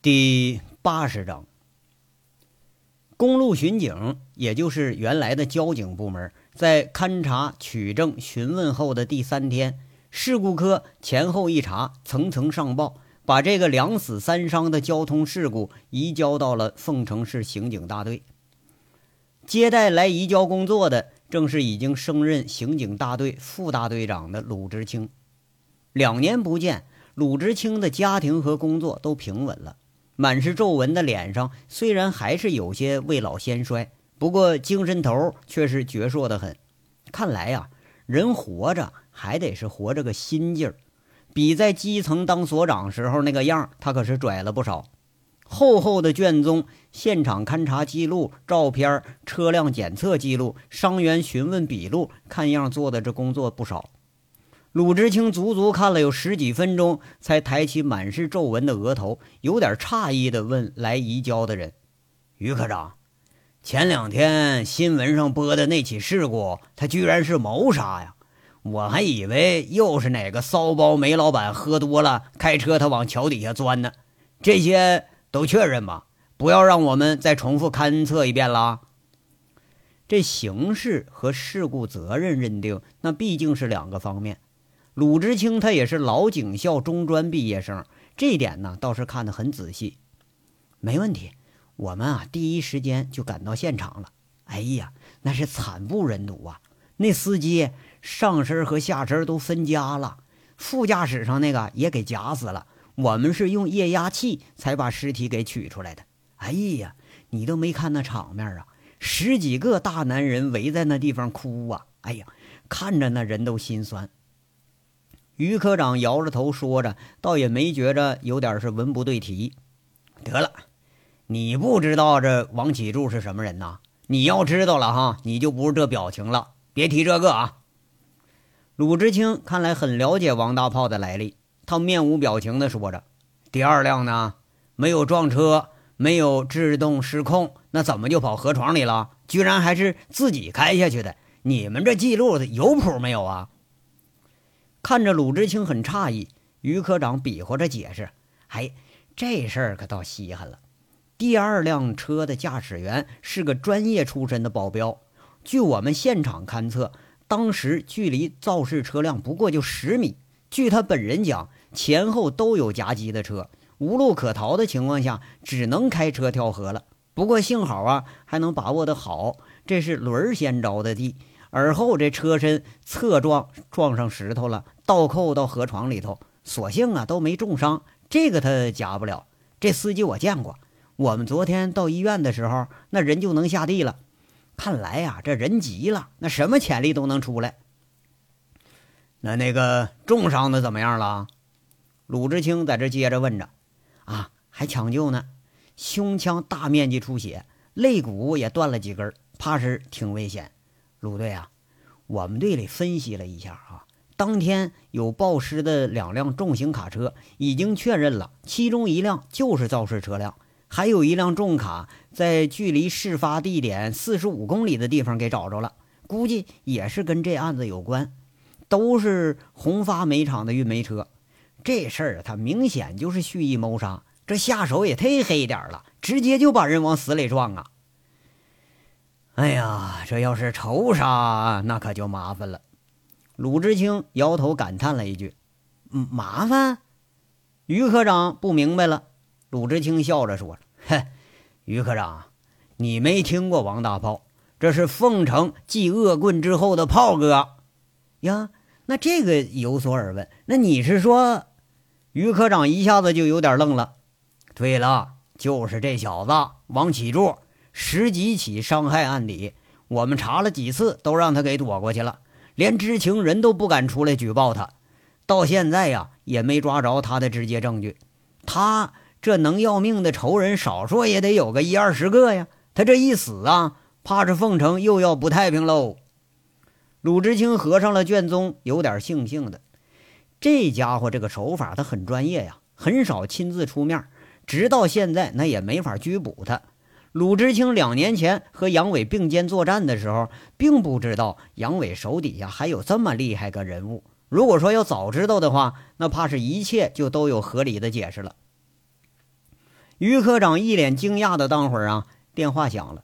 第八十章，公路巡警，也就是原来的交警部门，在勘查、取证、询问后的第三天，事故科前后一查，层层上报，把这个两死三伤的交通事故移交到了凤城市刑警大队。接待来移交工作的，正是已经升任刑警大队副大队长的鲁智清。两年不见，鲁智清的家庭和工作都平稳了。满是皱纹的脸上，虽然还是有些未老先衰，不过精神头却是矍铄的很。看来呀，人活着还得是活着个心劲儿，比在基层当所长时候那个样，他可是拽了不少。厚厚的卷宗、现场勘查记录、照片、车辆检测记录、伤员询问笔录，看样做的这工作不少。鲁智清足足看了有十几分钟，才抬起满是皱纹的额头，有点诧异地问来移交的人：“于科长，前两天新闻上播的那起事故，他居然是谋杀呀！我还以为又是哪个骚包煤老板喝多了，开车他往桥底下钻呢。这些都确认吗？不要让我们再重复勘测一遍了。这刑事和事故责任认定，那毕竟是两个方面。”鲁智清他也是老警校中专毕业生，这点呢倒是看得很仔细。没问题，我们啊第一时间就赶到现场了。哎呀，那是惨不忍睹啊！那司机上身和下身都分家了，副驾驶上那个也给夹死了。我们是用液压器才把尸体给取出来的。哎呀，你都没看那场面啊！十几个大男人围在那地方哭啊！哎呀，看着那人都心酸。于科长摇着头说着，倒也没觉着有点是文不对题。得了，你不知道这王启柱是什么人呐？你要知道了哈，你就不是这表情了。别提这个啊！鲁智清看来很了解王大炮的来历，他面无表情地说着：“第二辆呢，没有撞车，没有制动失控，那怎么就跑河床里了？居然还是自己开下去的？你们这记录有谱没有啊？”看着鲁智清很诧异，于科长比划着解释：“哎，这事儿可倒稀罕了。第二辆车的驾驶员是个专业出身的保镖。据我们现场勘测，当时距离肇事车辆不过就十米。据他本人讲，前后都有夹击的车，无路可逃的情况下，只能开车跳河了。不过幸好啊，还能把握得好，这是轮儿先着的地。”而后这车身侧撞撞上石头了，倒扣到河床里头，所幸啊都没重伤，这个他夹不了。这司机我见过，我们昨天到医院的时候，那人就能下地了。看来呀，这人急了，那什么潜力都能出来。那那个重伤的怎么样了？鲁智清在这接着问着。啊，还抢救呢，胸腔大面积出血，肋骨也断了几根，怕是挺危险。鲁队啊，我们队里分析了一下啊，当天有报失的两辆重型卡车已经确认了，其中一辆就是肇事车辆，还有一辆重卡在距离事发地点四十五公里的地方给找着了，估计也是跟这案子有关，都是宏发煤厂的运煤车。这事儿他明显就是蓄意谋杀，这下手也忒黑点了，直接就把人往死里撞啊！哎呀，这要是仇杀，那可就麻烦了。鲁智青摇头感叹了一句：“嗯，麻烦。”于科长不明白了。鲁智青笑着说：“嘿，于科长，你没听过王大炮？这是凤城继恶棍之后的炮哥呀。那这个有所耳闻。那你是说？”于科长一下子就有点愣了。对了，就是这小子王启柱。十几起伤害案底，我们查了几次，都让他给躲过去了，连知情人都不敢出来举报他。到现在呀，也没抓着他的直接证据。他这能要命的仇人，少说也得有个一二十个呀。他这一死啊，怕是凤城又要不太平喽。鲁智清合上了卷宗，有点悻悻的。这家伙这个手法，他很专业呀，很少亲自出面，直到现在，那也没法拘捕他。鲁智清两年前和杨伟并肩作战的时候，并不知道杨伟手底下还有这么厉害个人物。如果说要早知道的话，那怕是一切就都有合理的解释了。于科长一脸惊讶的当会儿啊，电话响了。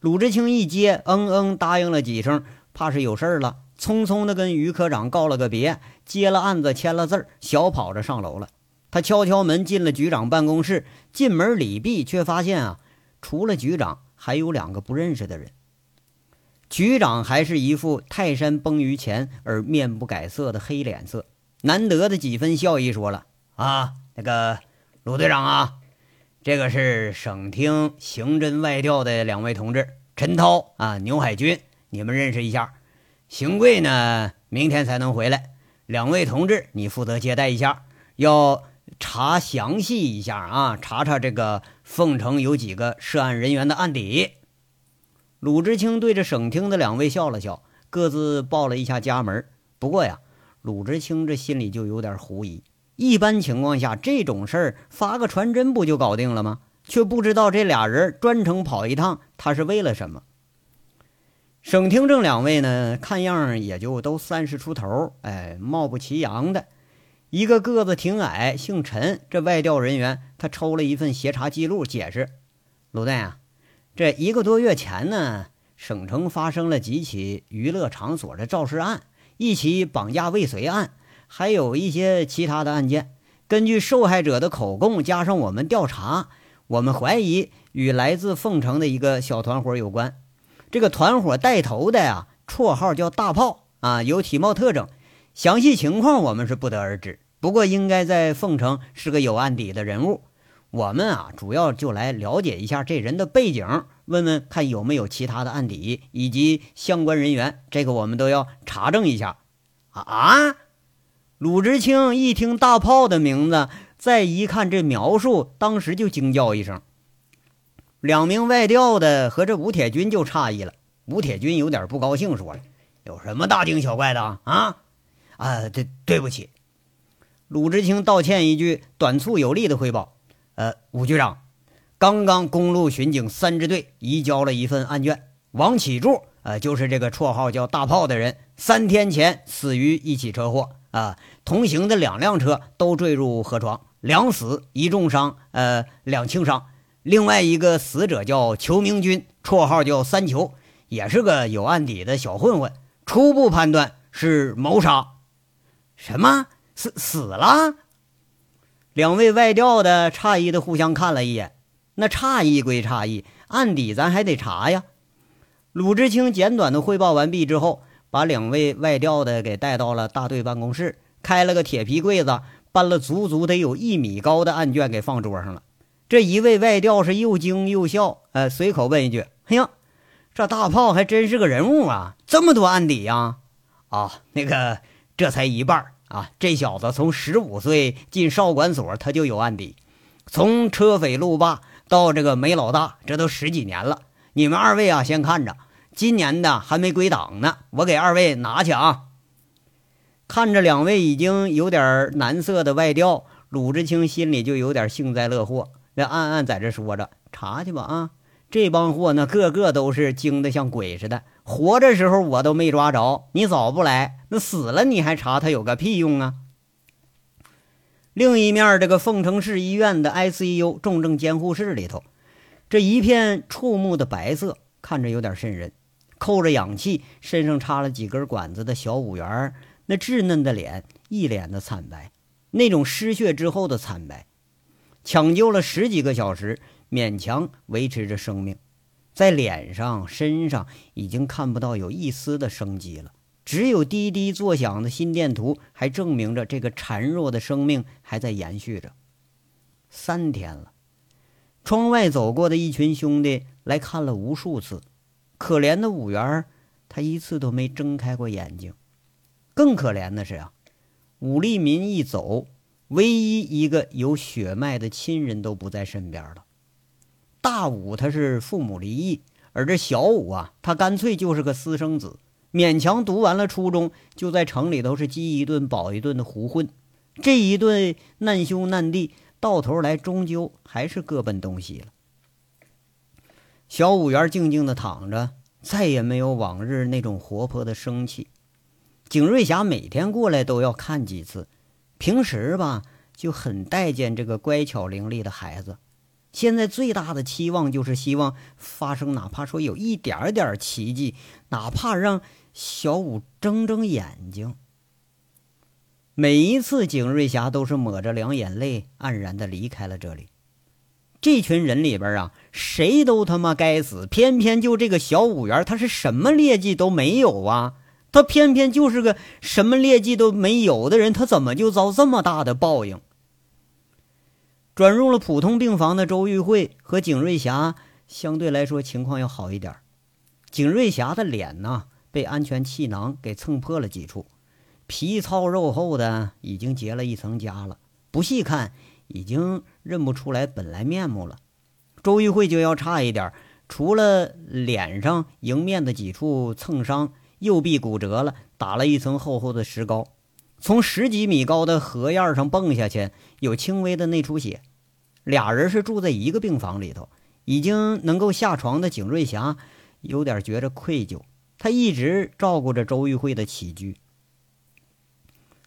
鲁智清一接，嗯嗯答应了几声，怕是有事儿了，匆匆的跟于科长告了个别，接了案子，签了字儿，小跑着上楼了。他敲敲门，进了局长办公室，进门礼毕，却发现啊，除了局长，还有两个不认识的人。局长还是一副泰山崩于前而面不改色的黑脸色，难得的几分笑意，说了：“啊，那个鲁队长啊，这个是省厅刑侦外调的两位同志，陈涛啊，牛海军，你们认识一下。邢贵呢，明天才能回来。两位同志，你负责接待一下，要查详细一下啊，查查这个凤城有几个涉案人员的案底。”鲁智清对着省厅的两位笑了笑，各自报了一下家门。不过呀，鲁智清这心里就有点狐疑。一般情况下，这种事儿发个传真不就搞定了吗？却不知道这俩人专程跑一趟，他是为了什么？省厅这两位呢，看样也就都三十出头，哎，貌不齐扬的。一个个子挺矮，姓陈，这外调人员，他抽了一份协查记录，解释：“鲁蛋啊。”这一个多月前呢，省城发生了几起娱乐场所的肇事案，一起绑架未遂案，还有一些其他的案件。根据受害者的口供，加上我们调查，我们怀疑与来自凤城的一个小团伙有关。这个团伙带头的呀，绰号叫大炮啊，有体貌特征，详细情况我们是不得而知。不过应该在凤城是个有案底的人物。我们啊，主要就来了解一下这人的背景，问问看有没有其他的案底以及相关人员，这个我们都要查证一下。啊啊！鲁智清一听大炮的名字，再一看这描述，当时就惊叫一声。两名外调的和这吴铁军就诧异了。吴铁军有点不高兴，说了：“有什么大惊小怪的啊？啊，对，对不起。”鲁智清道歉一句，短促有力的汇报。呃，吴局长，刚刚公路巡警三支队移交了一份案卷，王启柱，呃，就是这个绰号叫大炮的人，三天前死于一起车祸，啊，同行的两辆车都坠入河床，两死一重伤，呃，两轻伤。另外一个死者叫裘明军，绰号叫三球，也是个有案底的小混混，初步判断是谋杀。什么？死死了？两位外调的诧异的互相看了一眼，那诧异归诧异，案底咱还得查呀。鲁智清简短的汇报完毕之后，把两位外调的给带到了大队办公室，开了个铁皮柜子，搬了足足得有一米高的案卷给放桌上了。这一位外调是又惊又笑，呃，随口问一句：“哎呀，这大炮还真是个人物啊，这么多案底呀！”啊，那个，这才一半啊，这小子从十五岁进少管所，他就有案底。从车匪路霸到这个煤老大，这都十几年了。你们二位啊，先看着，今年的还没归档呢。我给二位拿去啊。看着两位已经有点难色的外调，鲁智清心里就有点幸灾乐祸，那暗暗在这说着：“查去吧啊！这帮货那个个都是精的像鬼似的。”活着时候我都没抓着，你早不来，那死了你还查他有个屁用啊！另一面，这个凤城市医院的 ICU 重症监护室里头，这一片触目的白色，看着有点瘆人。扣着氧气，身上插了几根管子的小五元，那稚嫩的脸一脸的惨白，那种失血之后的惨白。抢救了十几个小时，勉强维持着生命。在脸上、身上已经看不到有一丝的生机了，只有滴滴作响的心电图还证明着这个孱弱的生命还在延续着。三天了，窗外走过的一群兄弟来看了无数次，可怜的五元，他一次都没睁开过眼睛。更可怜的是啊，武立民一走，唯一一个有血脉的亲人都不在身边了。大武他是父母离异，而这小武啊，他干脆就是个私生子，勉强读完了初中，就在城里头是饥一顿饱一顿的胡混。这一顿难兄难弟，到头来终究还是各奔东西了。小五元静静的躺着，再也没有往日那种活泼的生气。景瑞霞每天过来都要看几次，平时吧就很待见这个乖巧伶俐的孩子。现在最大的期望就是希望发生，哪怕说有一点点奇迹，哪怕让小五睁睁眼睛。每一次，景瑞霞都是抹着两眼泪，黯然的离开了这里。这群人里边啊，谁都他妈该死，偏偏就这个小五元，他是什么劣迹都没有啊！他偏偏就是个什么劣迹都没有的人，他怎么就遭这么大的报应？转入了普通病房的周玉慧和景瑞霞相对来说情况要好一点。景瑞霞的脸呢，被安全气囊给蹭破了几处。皮糙肉厚的，已经结了一层痂了。不细看，已经认不出来本来面目了。周玉慧就要差一点，除了脸上迎面的几处蹭伤，右臂骨折了，打了一层厚厚的石膏。从十几米高的河沿上蹦下去，有轻微的内出血。俩人是住在一个病房里头，已经能够下床的景瑞霞有点觉着愧疚，他一直照顾着周玉慧的起居。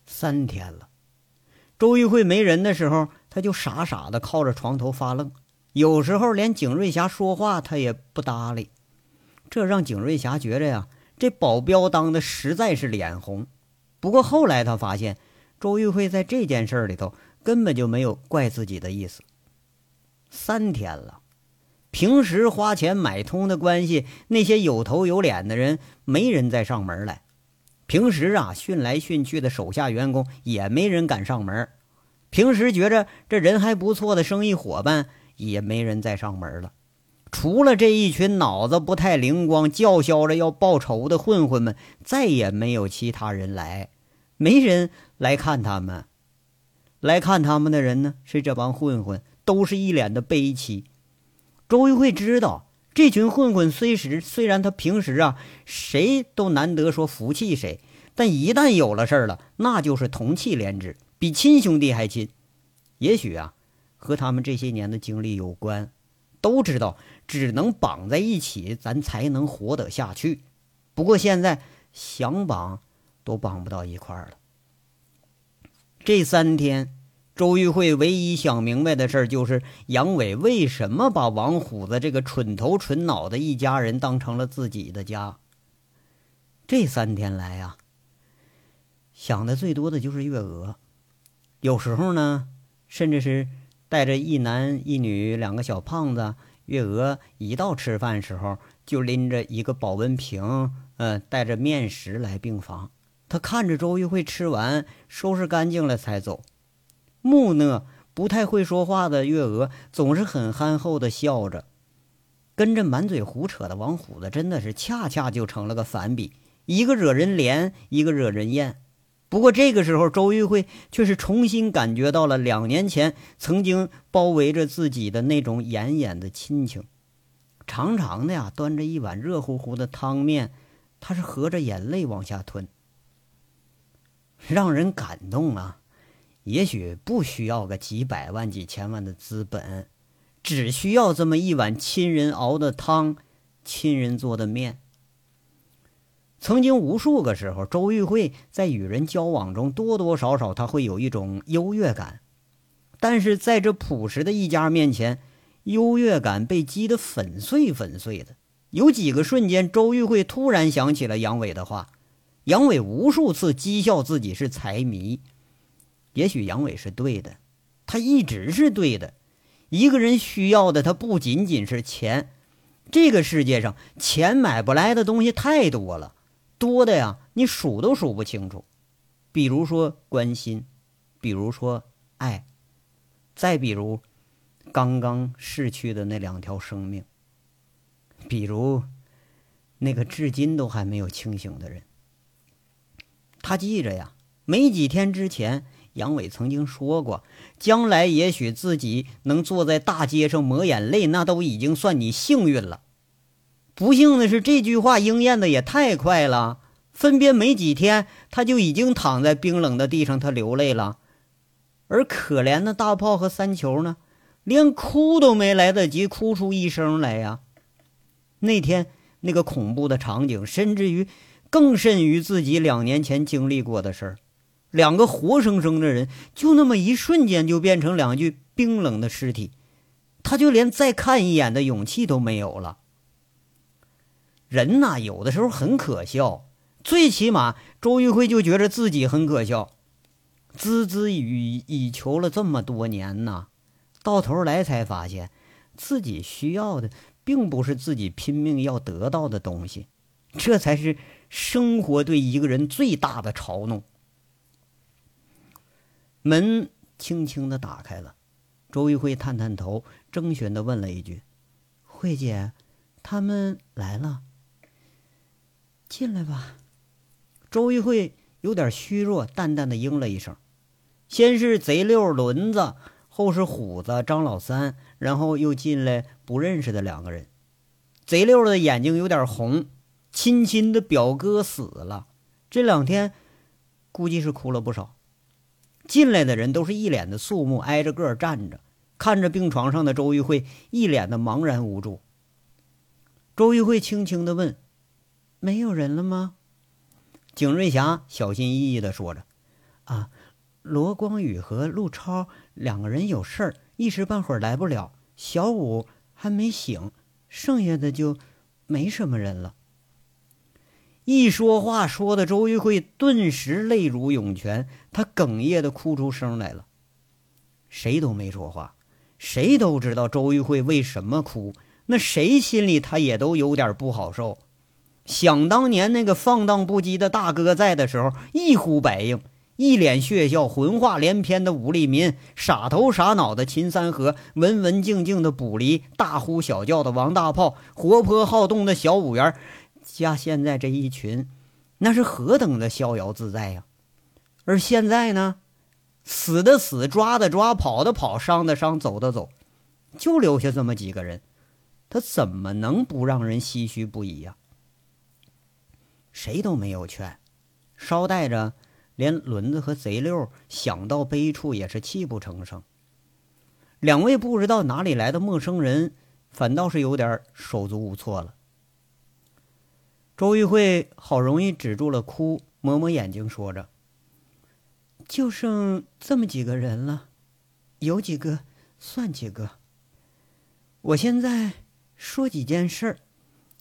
三天了，周玉慧没人的时候，他就傻傻的靠着床头发愣。有时候连景瑞霞说话，他也不搭理。这让景瑞霞觉着呀，这保镖当的实在是脸红。不过后来他发现，周玉慧在这件事里头根本就没有怪自己的意思。三天了，平时花钱买通的关系，那些有头有脸的人，没人再上门来。平时啊，训来训去的手下员工也没人敢上门。平时觉着这人还不错的生意伙伴，也没人再上门了。除了这一群脑子不太灵光、叫嚣着要报仇的混混们，再也没有其他人来。没人来看他们，来看他们的人呢，是这帮混混，都是一脸的悲戚。周玉慧知道。这群混混虽时虽然他平时啊谁都难得说服气谁，但一旦有了事儿了，那就是同气连枝，比亲兄弟还亲。也许啊，和他们这些年的经历有关，都知道只能绑在一起，咱才能活得下去。不过现在想绑都绑不到一块儿了。这三天。周玉慧唯一想明白的事儿，就是杨伟为什么把王虎子这个蠢头蠢脑的一家人当成了自己的家。这三天来呀，想的最多的就是月娥，有时候呢，甚至是带着一男一女两个小胖子。月娥一到吃饭时候，就拎着一个保温瓶，嗯，带着面食来病房。他看着周玉慧吃完，收拾干净了才走。木讷、不太会说话的月娥总是很憨厚的笑着，跟着满嘴胡扯的王虎子真的是恰恰就成了个反比，一个惹人怜，一个惹人厌。不过这个时候，周玉慧却是重新感觉到了两年前曾经包围着自己的那种奄奄的亲情。长长的呀，端着一碗热乎乎的汤面，他是合着眼泪往下吞，让人感动啊。也许不需要个几百万、几千万的资本，只需要这么一碗亲人熬的汤，亲人做的面。曾经无数个时候，周玉慧在与人交往中，多多少少他会有一种优越感，但是在这朴实的一家面前，优越感被击得粉碎粉碎的。有几个瞬间，周玉慧突然想起了杨伟的话，杨伟无数次讥笑自己是财迷。也许杨伟是对的，他一直是对的。一个人需要的，他不仅仅是钱。这个世界上，钱买不来的东西太多了，多的呀，你数都数不清楚。比如说关心，比如说爱，再比如刚刚逝去的那两条生命，比如那个至今都还没有清醒的人。他记着呀，没几天之前。杨伟曾经说过：“将来也许自己能坐在大街上抹眼泪，那都已经算你幸运了。”不幸的是，这句话应验的也太快了。分别没几天，他就已经躺在冰冷的地上，他流泪了。而可怜的大炮和三球呢，连哭都没来得及哭出一声来呀。那天那个恐怖的场景，甚至于更甚于自己两年前经历过的事儿。两个活生生的人，就那么一瞬间就变成两具冰冷的尸体。他就连再看一眼的勇气都没有了。人呐，有的时候很可笑，最起码周玉辉就觉得自己很可笑，孜孜以以求了这么多年呐，到头来才发现，自己需要的并不是自己拼命要得到的东西，这才是生活对一个人最大的嘲弄。门轻轻的打开了，周玉慧探探头，征询的问了一句：“慧姐，他们来了。”进来吧。周玉慧有点虚弱，淡淡的应了一声。先是贼六轮子，后是虎子张老三，然后又进来不认识的两个人。贼六的眼睛有点红，亲亲的表哥死了，这两天估计是哭了不少。进来的人都是一脸的肃穆，挨着个站着，看着病床上的周玉慧，一脸的茫然无助。周玉慧轻轻的问。没有人了吗？景瑞霞小心翼翼的说着：“啊，罗光宇和陆超两个人有事儿，一时半会儿来不了。小五还没醒，剩下的就没什么人了。”一说话，说的周玉慧顿时泪如涌泉，她哽咽的哭出声来了。谁都没说话，谁都知道周玉慧为什么哭，那谁心里他也都有点不好受。想当年那个放荡不羁的大哥在的时候，一呼百应，一脸血笑，浑话连篇的武立民，傻头傻脑的秦三河，文文静静的卜离，大呼小叫的王大炮，活泼好动的小五元，加现在这一群，那是何等的逍遥自在呀！而现在呢，死的死，抓的抓，跑的跑，伤的伤，走的走，就留下这么几个人，他怎么能不让人唏嘘不已呀？谁都没有劝，捎带着连轮子和贼六想到悲处也是泣不成声。两位不知道哪里来的陌生人，反倒是有点手足无措了。周玉慧好容易止住了哭，抹抹眼睛，说着：“就剩这么几个人了，有几个算几个。我现在说几件事儿，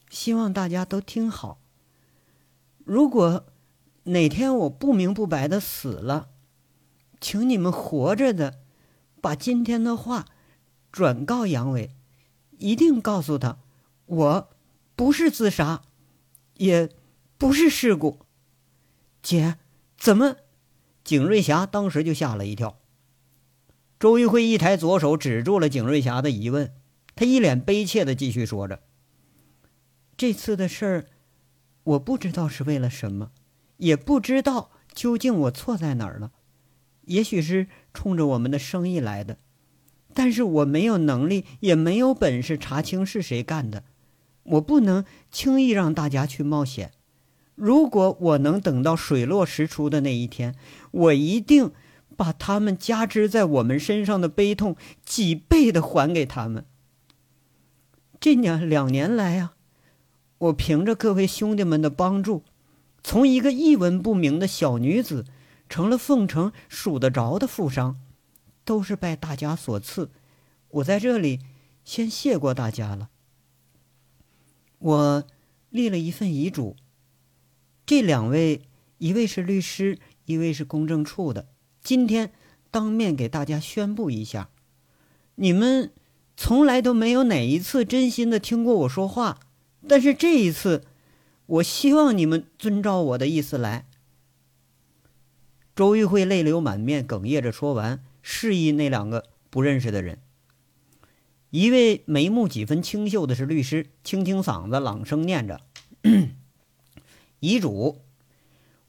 希望大家都听好。”如果哪天我不明不白的死了，请你们活着的把今天的话转告杨伟，一定告诉他，我不是自杀，也不是事故。姐，怎么？景瑞霞当时就吓了一跳。周玉辉一抬左手指住了景瑞霞的疑问，他一脸悲切的继续说着：“这次的事儿。”我不知道是为了什么，也不知道究竟我错在哪儿了。也许是冲着我们的生意来的，但是我没有能力，也没有本事查清是谁干的。我不能轻易让大家去冒险。如果我能等到水落石出的那一天，我一定把他们加之在我们身上的悲痛几倍的还给他们。这两两年来啊。我凭着各位兄弟们的帮助，从一个一文不名的小女子，成了凤城数得着的富商，都是拜大家所赐。我在这里先谢过大家了。我立了一份遗嘱，这两位，一位是律师，一位是公证处的，今天当面给大家宣布一下。你们从来都没有哪一次真心的听过我说话。但是这一次，我希望你们遵照我的意思来。周玉慧泪流满面，哽咽着说完，示意那两个不认识的人。一位眉目几分清秀的是律师，清清嗓子，朗声念着：“遗嘱，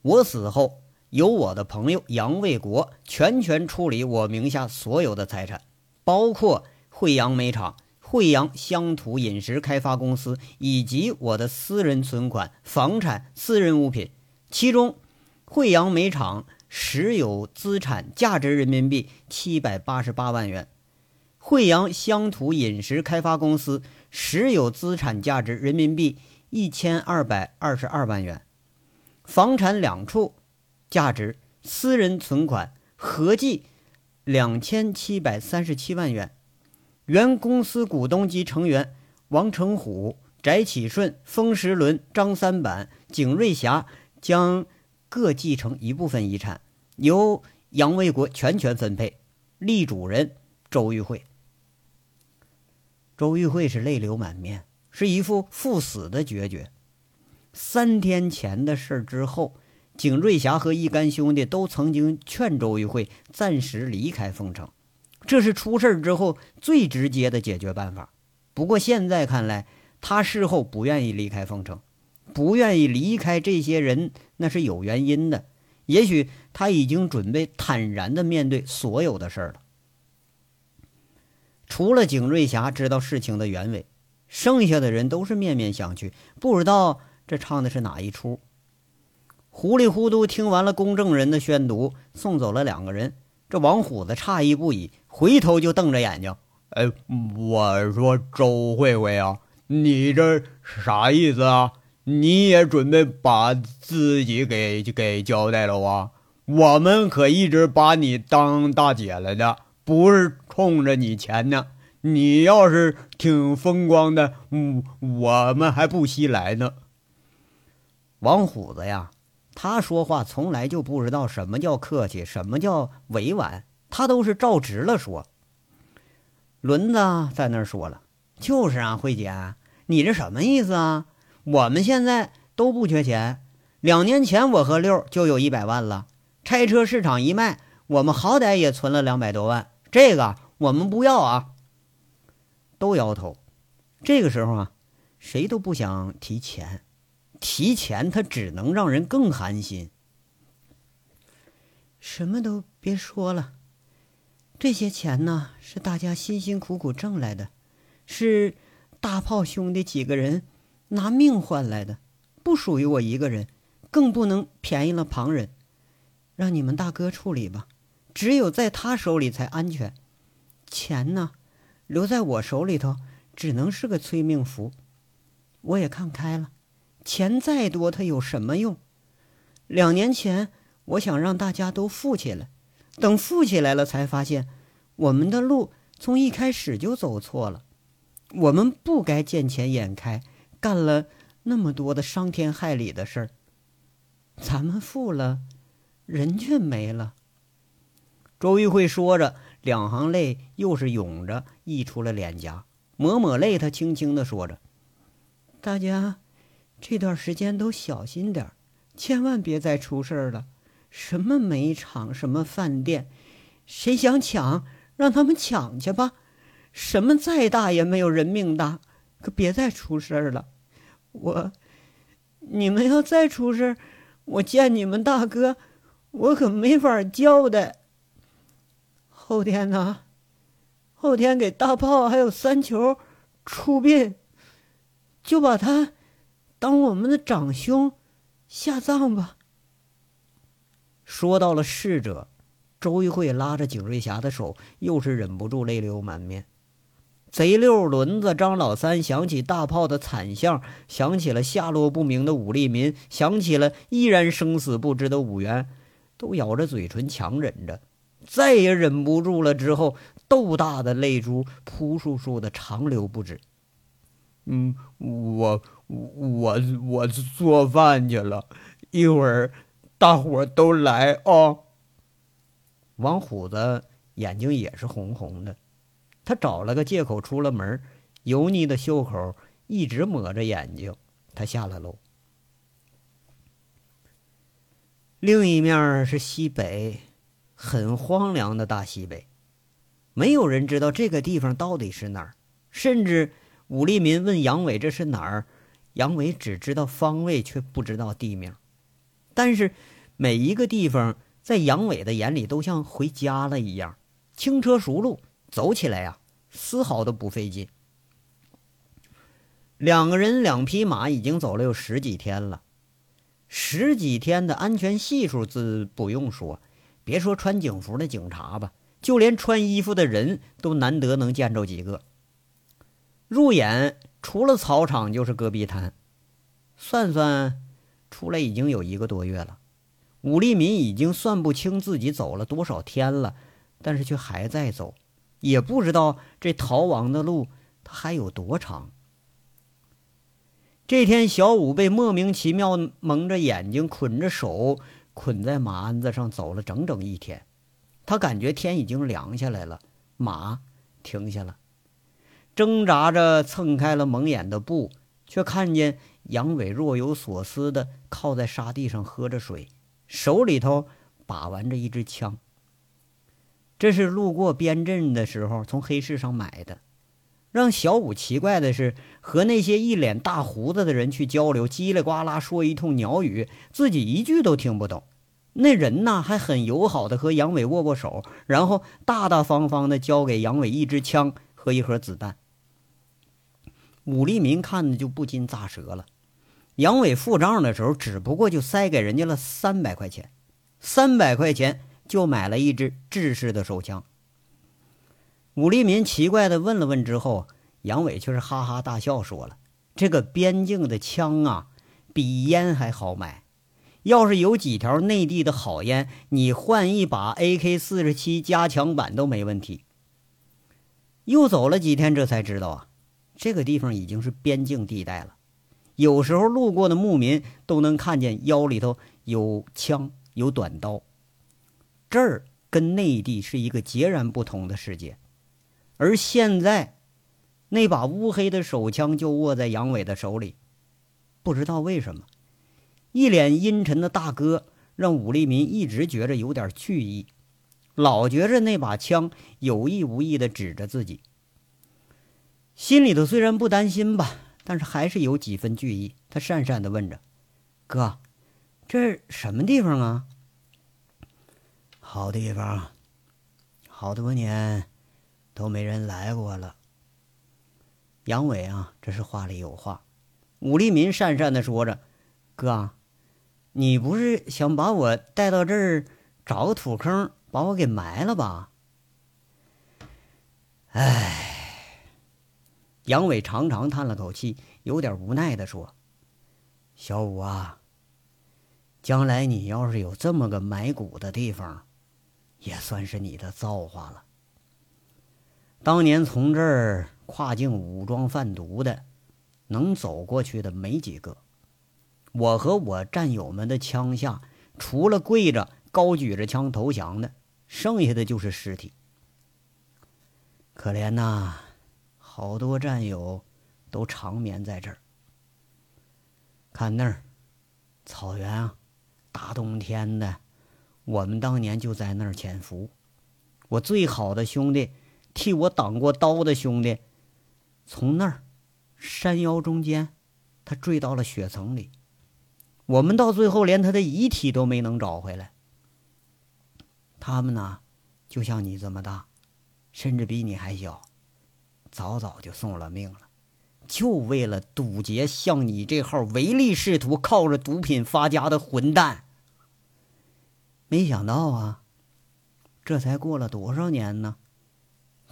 我死后，由我的朋友杨卫国全权处理我名下所有的财产，包括惠阳煤厂。”惠阳乡土饮食开发公司以及我的私人存款、房产、私人物品，其中惠阳煤厂实有资产价值人民币七百八十八万元，惠阳乡土饮食开发公司实有资产价值人民币一千二百二十二万元，房产两处，价值私人存款合计两千七百三十七万元。原公司股东及成员王成虎、翟启顺、封时伦、张三板、景瑞霞将各继承一部分遗产，由杨卫国全权分配。立主人周玉慧。周玉慧是泪流满面，是一副赴死的决绝。三天前的事之后，景瑞霞和一干兄弟都曾经劝周玉慧暂时离开凤城，这是出事之后最直接的解决办法。不过现在看来，他事后不愿意离开凤城，不愿意离开这些人，那是有原因的。也许他已经准备坦然的面对所有的事儿了。除了景瑞霞知道事情的原委，剩下的人都是面面相觑，不知道这唱的是哪一出。糊里糊涂听完了公证人的宣读，送走了两个人。这王虎子诧异不已，回头就瞪着眼睛：“哎，我说周慧慧啊，你这啥意思啊？你也准备把自己给给交代了啊？我们可一直把你当大姐了的。”不是冲着你钱呢，你要是挺风光的，嗯，我们还不稀来呢。王虎子呀，他说话从来就不知道什么叫客气，什么叫委婉，他都是照直了说。轮子在那儿说了，就是啊，慧姐，你这什么意思啊？我们现在都不缺钱，两年前我和六就有一百万了，拆车市场一卖，我们好歹也存了两百多万。这个我们不要啊！都摇头。这个时候啊，谁都不想提钱，提钱他只能让人更寒心。什么都别说了，这些钱呢是大家辛辛苦苦挣来的，是大炮兄弟几个人拿命换来的，不属于我一个人，更不能便宜了旁人。让你们大哥处理吧。只有在他手里才安全，钱呢，留在我手里头只能是个催命符。我也看开了，钱再多，它有什么用？两年前，我想让大家都富起来，等富起来了，才发现我们的路从一开始就走错了。我们不该见钱眼开，干了那么多的伤天害理的事儿。咱们富了，人却没了。周玉慧说着，两行泪又是涌着溢出了脸颊。抹抹泪，他轻轻的说着：“大家这段时间都小心点千万别再出事儿了。什么煤厂，什么饭店，谁想抢，让他们抢去吧。什么再大也没有人命大，可别再出事儿了。我，你们要再出事儿，我见你们大哥，我可没法交代。”后天呢？后天给大炮还有三球出殡，就把他当我们的长兄下葬吧。说到了逝者，周玉慧拉着景瑞霞的手，又是忍不住泪流满面。贼六轮子、张老三想起大炮的惨相，想起了下落不明的武立民，想起了依然生死不知的武元，都咬着嘴唇强忍着。再也忍不住了，之后豆大的泪珠扑簌簌的长流不止。嗯，我我我做饭去了，一会儿大伙都来啊。王虎子眼睛也是红红的，他找了个借口出了门，油腻的袖口一直抹着眼睛。他下了楼。另一面是西北。很荒凉的大西北，没有人知道这个地方到底是哪儿。甚至武立民问杨伟这是哪儿，杨伟只知道方位，却不知道地名。但是每一个地方在杨伟的眼里都像回家了一样，轻车熟路，走起来呀丝毫都不费劲。两个人两匹马已经走了有十几天了，十几天的安全系数自不用说。别说穿警服的警察吧，就连穿衣服的人都难得能见着几个。入眼除了草场就是戈壁滩，算算出来已经有一个多月了。武立民已经算不清自己走了多少天了，但是却还在走，也不知道这逃亡的路他还有多长。这天，小五被莫名其妙蒙着眼睛，捆着手，捆在马鞍子上走了整整一天。他感觉天已经凉下来了，马停下了，挣扎着蹭开了蒙眼的布，却看见杨伟若有所思的靠在沙地上喝着水，手里头把玩着一支枪。这是路过边镇的时候从黑市上买的。让小五奇怪的是，和那些一脸大胡子的人去交流，叽里呱啦说一通鸟语，自己一句都听不懂。那人呢，还很友好的和杨伟握握手，然后大大方方的交给杨伟一支枪和一盒子弹。武立民看的就不禁咂舌了。杨伟付账的时候，只不过就塞给人家了三百块钱，三百块钱就买了一支制式的手枪。武立民奇怪的问了问之后，杨伟却是哈哈大笑，说了：“这个边境的枪啊，比烟还好买。要是有几条内地的好烟，你换一把 AK 四十七加强版都没问题。”又走了几天，这才知道啊，这个地方已经是边境地带了。有时候路过的牧民都能看见腰里头有枪、有短刀。这儿跟内地是一个截然不同的世界。而现在，那把乌黑的手枪就握在杨伟的手里。不知道为什么，一脸阴沉的大哥让武立民一直觉着有点惧意，老觉着那把枪有意无意的指着自己。心里头虽然不担心吧，但是还是有几分惧意。他讪讪的问着：“哥，这什么地方啊？”“好地方，好多年。”都没人来过了。杨伟啊，这是话里有话。武立民讪讪的说着：“哥，你不是想把我带到这儿找个土坑把我给埋了吧？”唉，杨伟长长叹了口气，有点无奈的说：“小五啊，将来你要是有这么个埋骨的地方，也算是你的造化了。”当年从这儿跨境武装贩毒的，能走过去的没几个。我和我战友们的枪下，除了跪着高举着枪投降的，剩下的就是尸体。可怜呐，好多战友都长眠在这儿。看那儿，草原啊，大冬天的，我们当年就在那儿潜伏。我最好的兄弟。替我挡过刀的兄弟，从那儿山腰中间，他坠到了雪层里。我们到最后连他的遗体都没能找回来。他们呢，就像你这么大，甚至比你还小，早早就送了命了，就为了堵截像你这号唯利是图、靠着毒品发家的混蛋。没想到啊，这才过了多少年呢？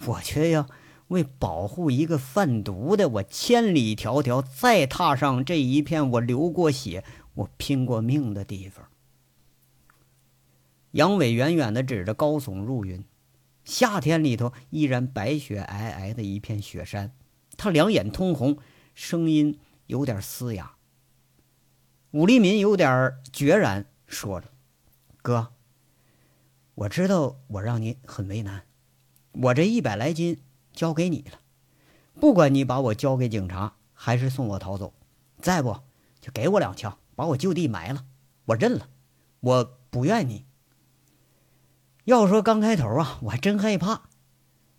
我却要为保护一个贩毒的，我千里迢迢再踏上这一片我流过血、我拼过命的地方。杨伟远远的指着高耸入云，夏天里头依然白雪皑皑的一片雪山。他两眼通红，声音有点嘶哑。武立民有点决然，说着：“哥，我知道我让你很为难。”我这一百来斤交给你了，不管你把我交给警察，还是送我逃走，再不就给我两枪，把我就地埋了，我认了，我不怨你。要说刚开头啊，我还真害怕，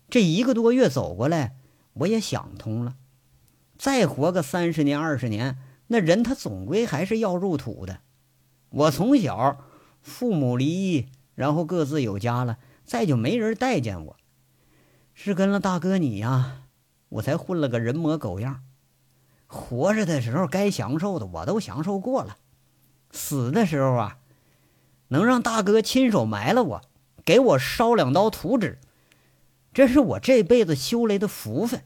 这一个多月走过来，我也想通了，再活个三十年、二十年，那人他总归还是要入土的。我从小父母离异，然后各自有家了，再就没人待见我。是跟了大哥你呀，我才混了个人模狗样。活着的时候该享受的我都享受过了，死的时候啊，能让大哥亲手埋了我，给我烧两刀图纸，这是我这辈子修来的福分。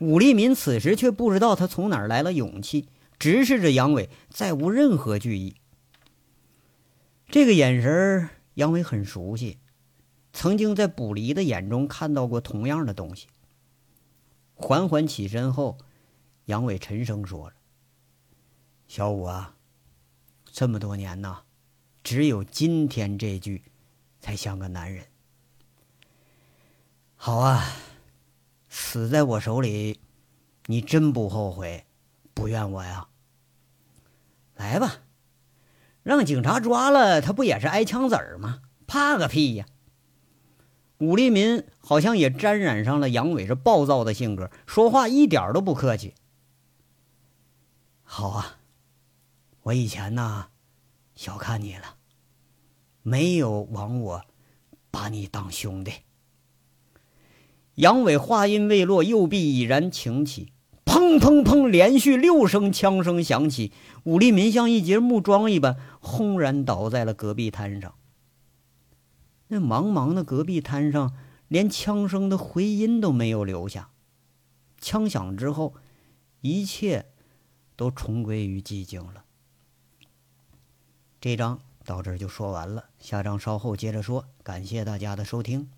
武立民此时却不知道他从哪儿来了勇气，直视着杨伟，再无任何惧意。这个眼神杨伟很熟悉。曾经在卜离的眼中看到过同样的东西。缓缓起身后，杨伟沉声说了：“小五啊，这么多年呐，只有今天这句，才像个男人。好啊，死在我手里，你真不后悔，不怨我呀？来吧，让警察抓了，他不也是挨枪子儿吗？怕个屁呀！”武立民好像也沾染上了杨伟这暴躁的性格，说话一点都不客气。好啊，我以前呢，小看你了，没有枉我把你当兄弟。杨伟话音未落，右臂已然擎起，砰砰砰，连续六声枪声响起，武立民像一节木桩一般，轰然倒在了戈壁滩上。那茫茫的戈壁滩上，连枪声的回音都没有留下。枪响之后，一切都重归于寂静了。这章到这儿就说完了，下章稍后接着说。感谢大家的收听。